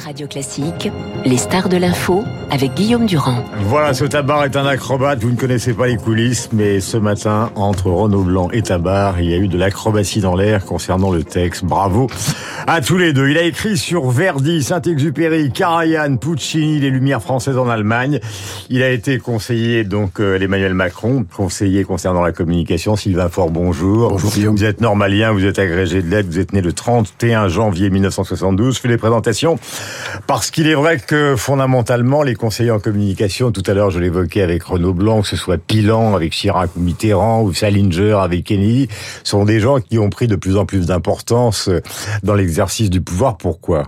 Radio Classique, les stars de l'info avec Guillaume Durand. Voilà, ce tabar est un acrobate. Vous ne connaissez pas les coulisses, mais ce matin, entre Renaud Blanc et Tabar, il y a eu de l'acrobatie dans l'air concernant le texte. Bravo à tous les deux. Il a écrit sur Verdi, Saint-Exupéry, Karajan, Puccini, les Lumières françaises en Allemagne. Il a été conseiller donc euh, l'Emmanuel Macron, conseiller concernant la communication. Sylvain Fort, bonjour. Bonjour Guillaume. Vous êtes normalien, vous êtes agrégé de lettres, vous êtes né le 31 janvier 1972. Je fais les présentations parce qu'il est vrai que fondamentalement, les conseillers en communication, tout à l'heure je l'évoquais avec Renaud Blanc, que ce soit Pilan avec Chirac ou Mitterrand ou Salinger avec Kennedy, sont des gens qui ont pris de plus en plus d'importance dans l'exercice du pouvoir. Pourquoi?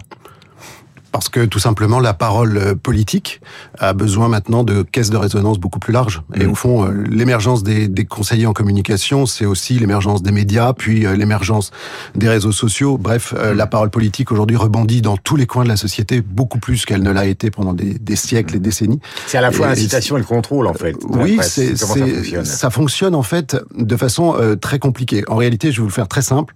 Parce que tout simplement la parole euh, politique a besoin maintenant de caisses de résonance beaucoup plus larges. Et au fond, euh, l'émergence des, des, conseillers en communication, c'est aussi l'émergence des médias, puis euh, l'émergence des réseaux sociaux. Bref, la parole politique aujourd'hui rebondit dans tous les coins de la société beaucoup plus qu'elle ne l'a été pendant des, des, siècles et décennies. C'est à la fois l'incitation et, et, le contrôle en fait. Oui, c'est ça fonctionne? Ça fonctionne en fait de façon euh, très compliquée. En réalité, je vais vous le faire très simple.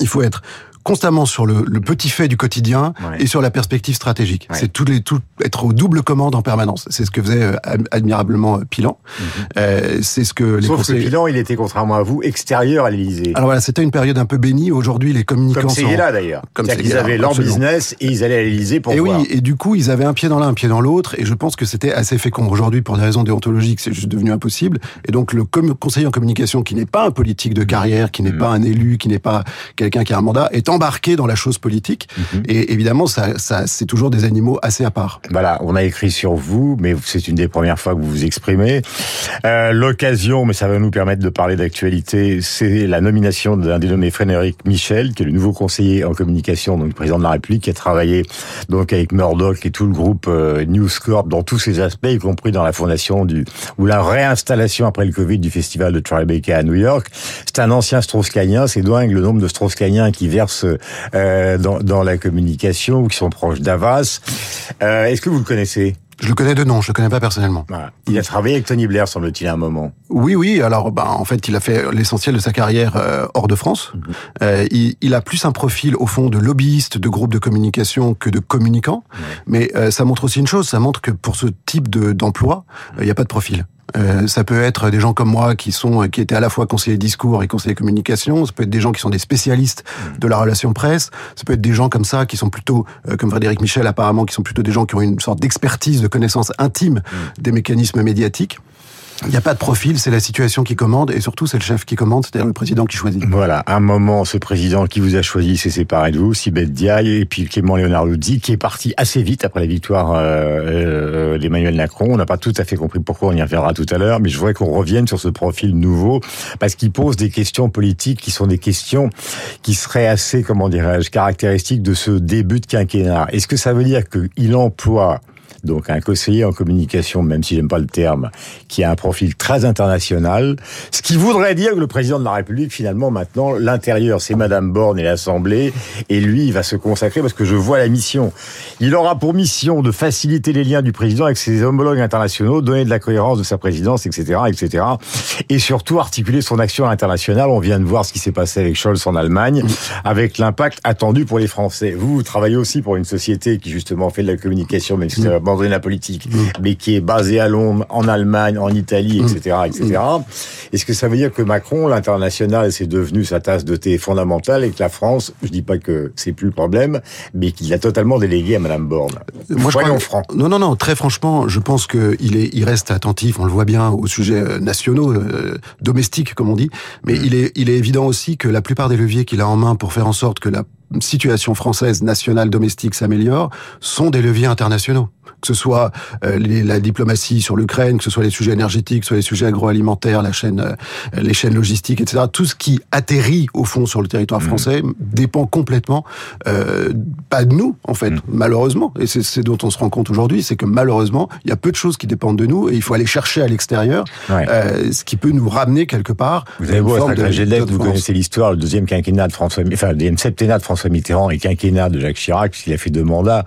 Il faut être constamment sur le, le, petit fait du quotidien ouais. et sur la perspective stratégique. Ouais. C'est tout, les, tout être au double commande en permanence. C'est ce que faisait euh, admirablement Pilan. Mm -hmm. euh, c'est ce que les Sauf conseillers... que Pilan, il était contrairement à vous extérieur à l'Élysée. Alors voilà, c'était une période un peu bénie. Aujourd'hui, les communicants comme c'est là d'ailleurs. Comme ils avaient leur absolument. business et ils allaient à l'Élysée pour et voir. oui, et du coup, ils avaient un pied dans l'un, un pied dans l'autre, et je pense que c'était assez fécond. Aujourd'hui, pour des raisons déontologiques, c'est juste devenu impossible. Et donc, le conseiller en communication, qui n'est pas un politique de carrière, qui n'est mmh. pas un élu, qui n'est pas quelqu'un qui a un mandat, est embarqué dans la chose politique. Mm -hmm. Et évidemment, ça, ça c'est toujours des animaux assez à part. Voilà, on a écrit sur vous, mais c'est une des premières fois que vous vous exprimez. Euh, L'occasion, mais ça va nous permettre de parler d'actualité, c'est la nomination d'un dénommé Frédéric Michel, qui est le nouveau conseiller en communication, donc président de la République, qui a travaillé donc avec Murdoch et tout le groupe euh, News Corp dans tous ses aspects, y compris dans la fondation du ou la réinstallation après le Covid du festival de Tribeca à New York. C'est un ancien Strauss-Kahnien, c'est dingue le nombre de Strauss-Kahniens qui versent euh, dans, dans, la communication ou qui sont proches d'Avas. Euh, Est-ce que vous le connaissez? Je le connais de nom, je le connais pas personnellement. Voilà. Il a travaillé avec Tony Blair, semble-t-il, à un moment. Oui, oui. Alors, bah, en fait, il a fait l'essentiel de sa carrière euh, hors de France. Mm -hmm. euh, il, il, a plus un profil, au fond, de lobbyiste, de groupe de communication que de communicant. Mm -hmm. Mais euh, ça montre aussi une chose, ça montre que pour ce type d'emploi, de, il n'y a pas de profil. Euh, ça peut être des gens comme moi qui sont qui étaient à la fois conseillers discours et conseillers communication. Ça peut être des gens qui sont des spécialistes de la relation presse. Ça peut être des gens comme ça qui sont plutôt, euh, comme Frédéric Michel apparemment, qui sont plutôt des gens qui ont une sorte d'expertise, de connaissance intime des mécanismes médiatiques. Il n'y a pas de profil, c'est la situation qui commande, et surtout c'est le chef qui commande, c'est-à-dire le président qui choisit. Voilà, un moment, ce président qui vous a choisi s'est séparé de vous, Sibeth Diaye, et puis Clément Leonarduzzi, qui est parti assez vite après la victoire euh, euh, d'Emmanuel Macron. On n'a pas tout à fait compris pourquoi, on y reviendra tout à l'heure, mais je voudrais qu'on revienne sur ce profil nouveau, parce qu'il pose des questions politiques qui sont des questions qui seraient assez, comment dirais-je, caractéristiques de ce début de quinquennat. Est-ce que ça veut dire qu'il emploie donc un conseiller en communication, même si j'aime pas le terme, qui a un profil très international, ce qui voudrait dire que le président de la République, finalement, maintenant, l'intérieur, c'est Madame Borne et l'Assemblée, et lui, il va se consacrer, parce que je vois la mission. Il aura pour mission de faciliter les liens du président avec ses homologues internationaux, donner de la cohérence de sa présidence, etc., etc., et surtout articuler son action internationale. On vient de voir ce qui s'est passé avec Scholz en Allemagne, avec l'impact attendu pour les Français. Vous, vous travaillez aussi pour une société qui, justement, fait de la communication, même c'est abandonné la politique, mmh. mais qui est basée à Londres, en Allemagne, en Italie, etc., etc. Mmh. Est-ce que ça veut dire que Macron, l'international, c'est devenu sa tasse de thé fondamentale et que la France, je dis pas que c'est plus le problème, mais qu'il l'a totalement délégué à Madame Borne? Moi, je crois, franc. Non, non, non. Très franchement, je pense qu'il est, il reste attentif. On le voit bien aux sujets euh, nationaux, euh, domestiques, comme on dit. Mais mmh. il est, il est évident aussi que la plupart des leviers qu'il a en main pour faire en sorte que la situation française nationale domestique s'améliore sont des leviers internationaux que ce soit euh, les, la diplomatie sur l'Ukraine, que ce soit les sujets énergétiques, que ce soit les sujets agroalimentaires, la chaîne, euh, les chaînes logistiques, etc. Tout ce qui atterrit au fond sur le territoire français mmh. dépend complètement euh, pas de nous en fait, mmh. malheureusement. Et c'est ce dont on se rend compte aujourd'hui, c'est que malheureusement il y a peu de choses qui dépendent de nous et il faut aller chercher à l'extérieur ouais. euh, ce qui peut nous ramener quelque part. Vous avez beau être de, vous connaissez l'histoire, le deuxième quinquennat de François, enfin le deuxième septennat de François Mitterrand et quinquennat de Jacques Chirac, puisqu'il a fait deux mandats,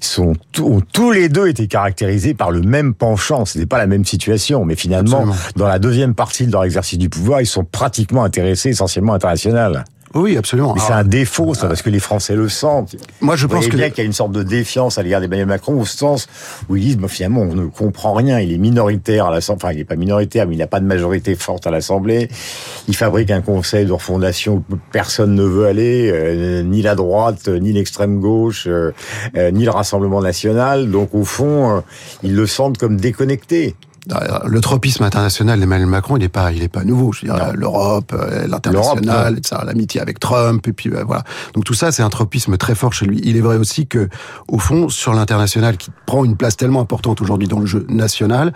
ils sont tous les deux étaient caractérisés par le même penchant. Ce n'est pas la même situation, mais finalement, Absolument. dans la deuxième partie de leur exercice du pouvoir, ils sont pratiquement intéressés essentiellement international. Oui, absolument. Mais c'est un défaut, ça, parce que les Français le sentent. Moi, je pense que bien qu'il y a une sorte de défiance à l'égard d'Emmanuel Macron au sens où ils disent, bah, finalement, on ne comprend rien. Il est minoritaire à l'Assemblée. Enfin, il n'est pas minoritaire, mais il n'a pas de majorité forte à l'Assemblée. Il fabrique un conseil de refondation où personne ne veut aller, euh, ni la droite, ni l'extrême gauche, euh, euh, ni le Rassemblement national. Donc, au fond, ils le sentent comme déconnecté. Le tropisme international d'Emmanuel Macron, il n'est pas, il est pas nouveau. Je veux dire, l'Europe, euh, l'international. L'amitié avec Trump, et puis euh, voilà. Donc tout ça, c'est un tropisme très fort chez lui. Il est vrai aussi que, au fond, sur l'international, qui prend une place tellement importante aujourd'hui dans le jeu national,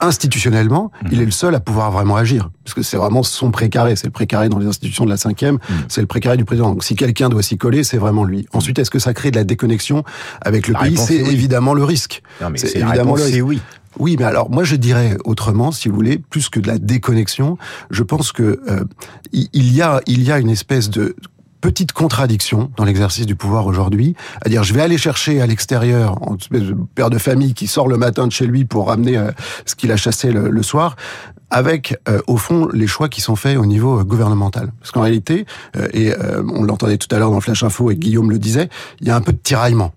institutionnellement, mmh. il est le seul à pouvoir vraiment agir, parce que c'est vraiment son précaré. C'est le précaré dans les institutions de la cinquième, mmh. c'est le précaré du président. Donc si quelqu'un doit s'y coller, c'est vraiment lui. Ensuite, est-ce que ça crée de la déconnexion avec le la pays? C'est oui. évidemment le risque. C'est évidemment le risque. oui. Oui, mais alors moi je dirais autrement, si vous voulez, plus que de la déconnexion, je pense que euh, il y a il y a une espèce de petite contradiction dans l'exercice du pouvoir aujourd'hui, à dire je vais aller chercher à l'extérieur un père de famille qui sort le matin de chez lui pour ramener euh, ce qu'il a chassé le, le soir, avec euh, au fond les choix qui sont faits au niveau euh, gouvernemental. Parce qu'en réalité, euh, et on l'entendait tout à l'heure dans Flash Info et Guillaume le disait, il y a un peu de tiraillement.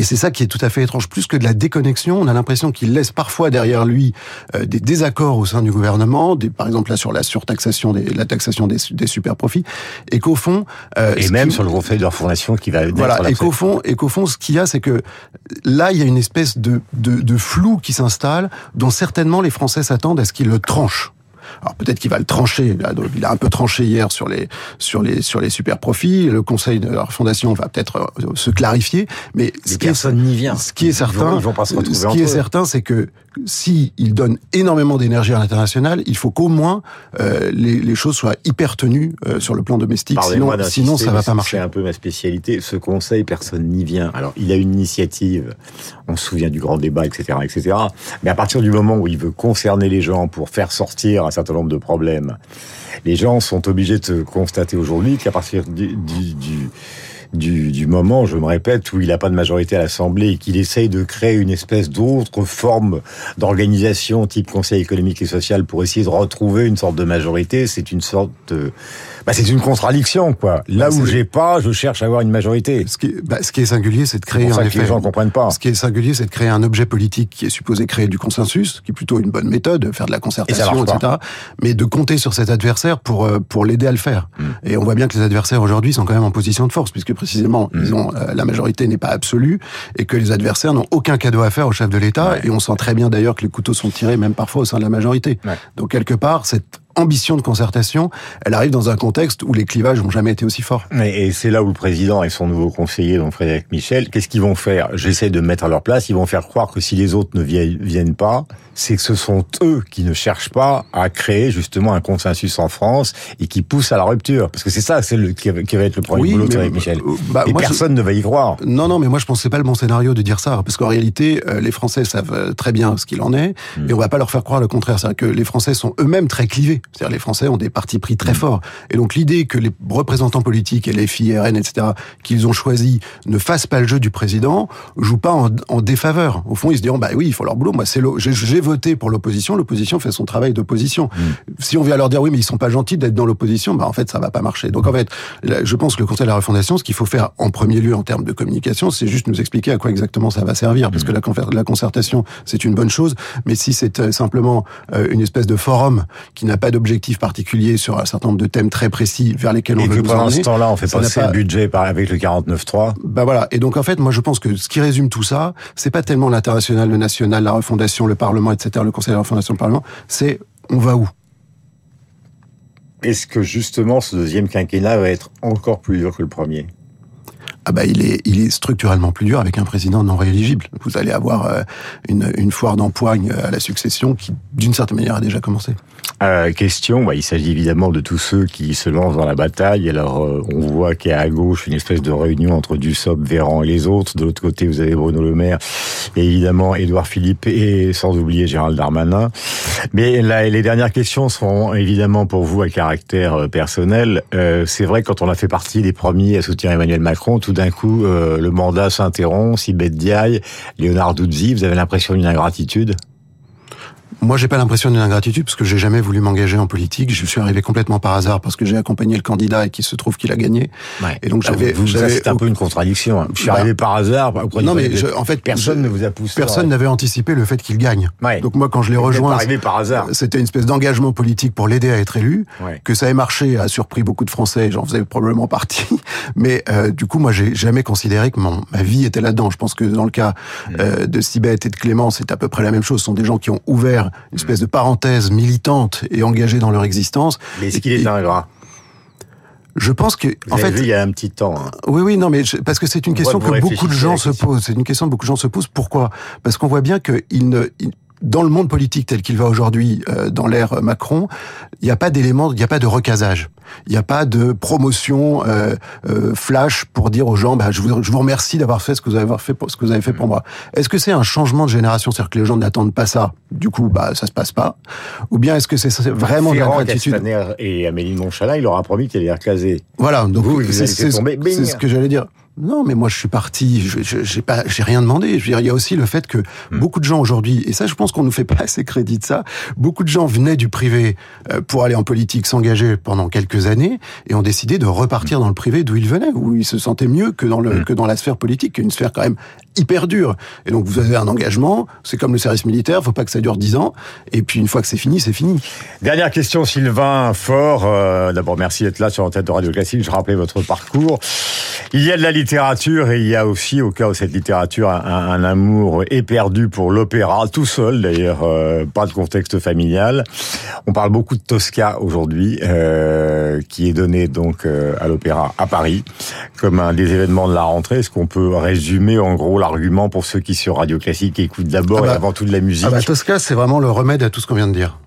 Et c'est ça qui est tout à fait étrange. Plus que de la déconnexion, on a l'impression qu'il laisse parfois derrière lui euh, des désaccords au sein du gouvernement, des, par exemple là sur la surtaxation, des, la taxation des, des super profits, et qu'au fond euh, et même qui, sur le conseil de refondation qui va voilà, et qu'au fond et qu'au fond ce qu'il y a, c'est que là il y a une espèce de, de, de flou qui s'installe, dont certainement les Français s'attendent à ce qu'il le tranche. Alors peut-être qu'il va le trancher. Il a un peu tranché hier sur les sur les sur les super profits. Le Conseil de la fondation va peut-être se clarifier. Mais ce qui personne n'y vient. Ce qui est certain, ils vont, ils vont pas se retrouver ce qui est eux. certain, c'est que si il donne énormément d'énergie à l'international, il faut qu'au moins euh, les, les, choses soient hyper tenues euh, sur le plan domestique. Sinon, sinon ça va pas marcher. C'est un peu ma spécialité. Ce Conseil, personne n'y vient. Alors il a une initiative. On se souvient du grand débat, etc., etc. Mais à partir du moment où il veut concerner les gens pour faire sortir un certain nombre de problèmes, les gens sont obligés de constater aujourd'hui qu'à partir du, du, du du, du, moment, je me répète, où il n'a pas de majorité à l'Assemblée et qu'il essaye de créer une espèce d'autre forme d'organisation type Conseil économique et social pour essayer de retrouver une sorte de majorité, c'est une sorte de... Bah, c'est une contradiction, quoi. Là bah, où j'ai pas, je cherche à avoir une majorité. Ce qui, bah, ce qui est singulier, c'est de créer pour ça un que effet. les gens comprennent pas. Ce qui est singulier, c'est de créer un objet politique qui est supposé créer du consensus, qui est plutôt une bonne méthode, faire de la concertation, etc. Pas. Mais de compter sur cet adversaire pour pour l'aider à le faire. Mm. Et on voit bien que les adversaires aujourd'hui sont quand même en position de force, puisque précisément, mmh. ils ont euh, la majorité n'est pas absolue et que les adversaires n'ont aucun cadeau à faire au chef de l'État. Ouais. Et on sent très bien d'ailleurs que les couteaux sont tirés même parfois au sein de la majorité. Ouais. Donc quelque part, cette ambition de concertation, elle arrive dans un contexte où les clivages n'ont jamais été aussi forts. Et c'est là où le président et son nouveau conseiller, donc Frédéric Michel, qu'est-ce qu'ils vont faire? J'essaie de me mettre à leur place. Ils vont faire croire que si les autres ne viennent pas, c'est que ce sont eux qui ne cherchent pas à créer justement un consensus en France et qui poussent à la rupture. Parce que c'est ça, c'est le qui va être le premier oui, boulot de Frédéric Michel. Bah, et personne je... ne va y croire. Non, non, mais moi je pense que c'est pas le bon scénario de dire ça, parce qu'en réalité, euh, les Français savent très bien ce qu'il en est, mm. et on va pas leur faire croire le contraire. C'est-à-dire que les Français sont eux-mêmes très clivés. C'est-à-dire les Français ont des partis pris très mmh. forts. Et donc l'idée que les représentants politiques, et les FI, RN, etc., qu'ils ont choisi ne fassent pas le jeu du président, joue pas en, en défaveur. Au fond, ils se diront, bah oui, il faut leur boulot. Moi, c'est j'ai pour l'opposition. L'opposition fait son travail d'opposition. Mmh. Si on vient leur dire, oui, mais ils sont pas gentils d'être dans l'opposition, bah en fait, ça va pas marcher. Donc en fait, je pense que le Conseil de la refondation, ce qu'il faut faire en premier lieu en termes de communication, c'est juste nous expliquer à quoi exactement ça va servir, parce que la, la concertation, c'est une bonne chose, mais si c'est simplement une espèce de forum qui n'a pas d'objectif particulier sur un certain nombre de thèmes très précis vers lesquels on et veut que nous pendant ce temps-là, on fait passer pas... le budget par, avec le 49.3. Bah voilà. Et donc en fait, moi je pense que ce qui résume tout ça, c'est pas tellement l'international, le national, la refondation, le Parlement, etc., le Conseil de la refondation, le Parlement, c'est on va où? Est-ce que justement ce deuxième quinquennat va être encore plus dur que le premier? Ah bah il est il est structurellement plus dur avec un président non rééligible. Vous allez avoir euh, une, une foire d'empoigne à la succession qui d'une certaine manière a déjà commencé. Euh, question, bah, il s'agit évidemment de tous ceux qui se lancent dans la bataille. Alors euh, on voit qu'il y a à gauche une espèce de réunion entre Dussopt, Véran et les autres. De l'autre côté, vous avez Bruno Le Maire et évidemment Édouard Philippe et sans oublier Gérald Darmanin. Mais là, les dernières questions seront évidemment pour vous à caractère euh, personnel. C'est vrai quand on a fait partie des premiers à soutenir Emmanuel Macron, tout d'un coup euh, le mandat s'interrompt, Sibeth Diaye, Léonard Doudzi, vous avez l'impression d'une ingratitude? Moi, j'ai pas l'impression d'une ingratitude parce que j'ai jamais voulu m'engager en politique. Je suis arrivé complètement par hasard parce que j'ai accompagné le candidat et qu'il se trouve qu'il a gagné. Ouais. Et donc Ah, j'avais, c'est un peu une contradiction. hein. Je suis Bah, arrivé par hasard. non mais je- en fait personne ne vous a poussé. personne n'avait anticipé le fait qu'il gagne. Ouais. Donc moi, quand je l'ai rejoint, arrivé par hasard. c'était une espèce d'engagement politique pour l'aider à être élu. Ouais. Que ça ait marché a surpris beaucoup de Français, j'en faisais probablement partie. Mais euh, du coup, moi, j'ai jamais considéré que mon, ma vie était là-dedans. Je pense que dans le cas Mm. euh, de Sibeth et de Clément, c'est à peu près la même chose. Ce sont des gens qui ont ouvert une espèce de parenthèse militante et engagée dans leur existence. Mais est-ce qu'il est ingrat Je pense que, Vous en avez fait, vu il y a un petit temps. hein. Oui, oui, non, mais je- parce que c'est une On question que beaucoup de gens se posent. C'est une question que beaucoup de gens se posent. Pourquoi? Parce qu'on voit bien que il ne, dans le monde politique tel qu'il va aujourd'hui, euh, dans l'ère Macron, il n'y a pas d'élément, il n'y a pas de recasage. Il n'y a pas de promotion euh, euh, flash pour dire aux gens, bah, je, vous, je vous remercie d'avoir fait ce que vous avez fait pour ce que vous avez fait pour moi. Est-ce que c'est un changement de génération, c'est-à-dire que les gens n'attendent pas ça, du coup, bah, ça se passe pas, ou bien est-ce que c'est vraiment de la Ferrand, Castaner et Amélie Montchalin, il leur a promis qu'il allait les recaser. Voilà, donc c'est ce que j'allais dire. Non, mais moi je suis parti, je- pas, j'ai rien demandé. Je veux dire, il y a aussi le fait que Hmm. beaucoup de gens aujourd'hui, et ça, je pense qu'on nous fait pas assez crédit de ça. Beaucoup de gens venaient du privé euh, pour aller en politique, s'engager pendant quelques années, et ont décidé de repartir Hmm. dans le privé d'où ils venaient, où ils se sentaient mieux que dans le que dans la sphère politique, qui est une sphère quand même hyper dure. Et donc vous avez un engagement, c'est comme le service militaire, faut pas que ça dure dix ans, et puis une fois que c'est fini, c'est fini. Dernière question, Sylvain Fort. Euh, D'abord, merci d'être là sur l'antenne de Radio Classique. Je rappelais votre parcours. Il y a de la littérature et il y a aussi, au cas où cette littérature un, un amour éperdu pour l'opéra, tout seul d'ailleurs, euh, pas de contexte familial. On parle beaucoup de Tosca aujourd'hui, euh, qui est donné donc euh, à l'opéra à Paris comme un des événements de la rentrée. Est-ce qu'on peut résumer en gros l'argument pour ceux qui sur Radio Classique écoutent d'abord Ah bah, et avant tout de la musique Ah bah Tosca, c'est vraiment le remède à tout ce qu'on vient de dire.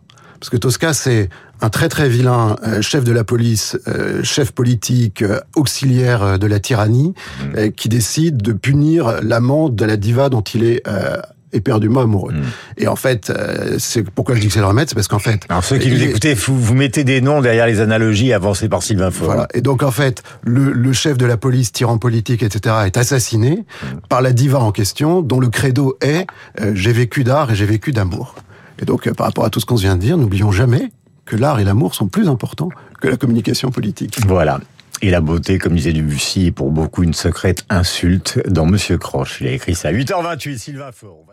Parce que Tosca, c'est un très très vilain euh, chef de la police, euh, chef politique, euh, auxiliaire euh, de la tyrannie, Mmh. euh, qui décide de punir l'amant de la diva dont il est euh, éperdument amoureux. Mm. Et en fait, euh, c'est pourquoi je dis que c'est le remède, c'est parce qu'en fait, Alors ceux qui nous écoutez, vous, vous mettez des noms derrière les analogies avancées par Sylvain Faure. Voilà. Et donc en fait, le, le chef de la police, tyran politique, etc., est assassiné par la diva en question, dont le credo est euh, j'ai vécu d'art et j'ai vécu d'amour. Et donc euh, par rapport à tout ce qu'on vient de dire, n'oublions jamais que l'art et l'amour sont plus importants que la communication politique. Voilà. Et la beauté, comme disait Debussy, est pour beaucoup une secrète insulte dans Monsieur Croche. Il a écrit ça à 8h28, Sylvain Faure.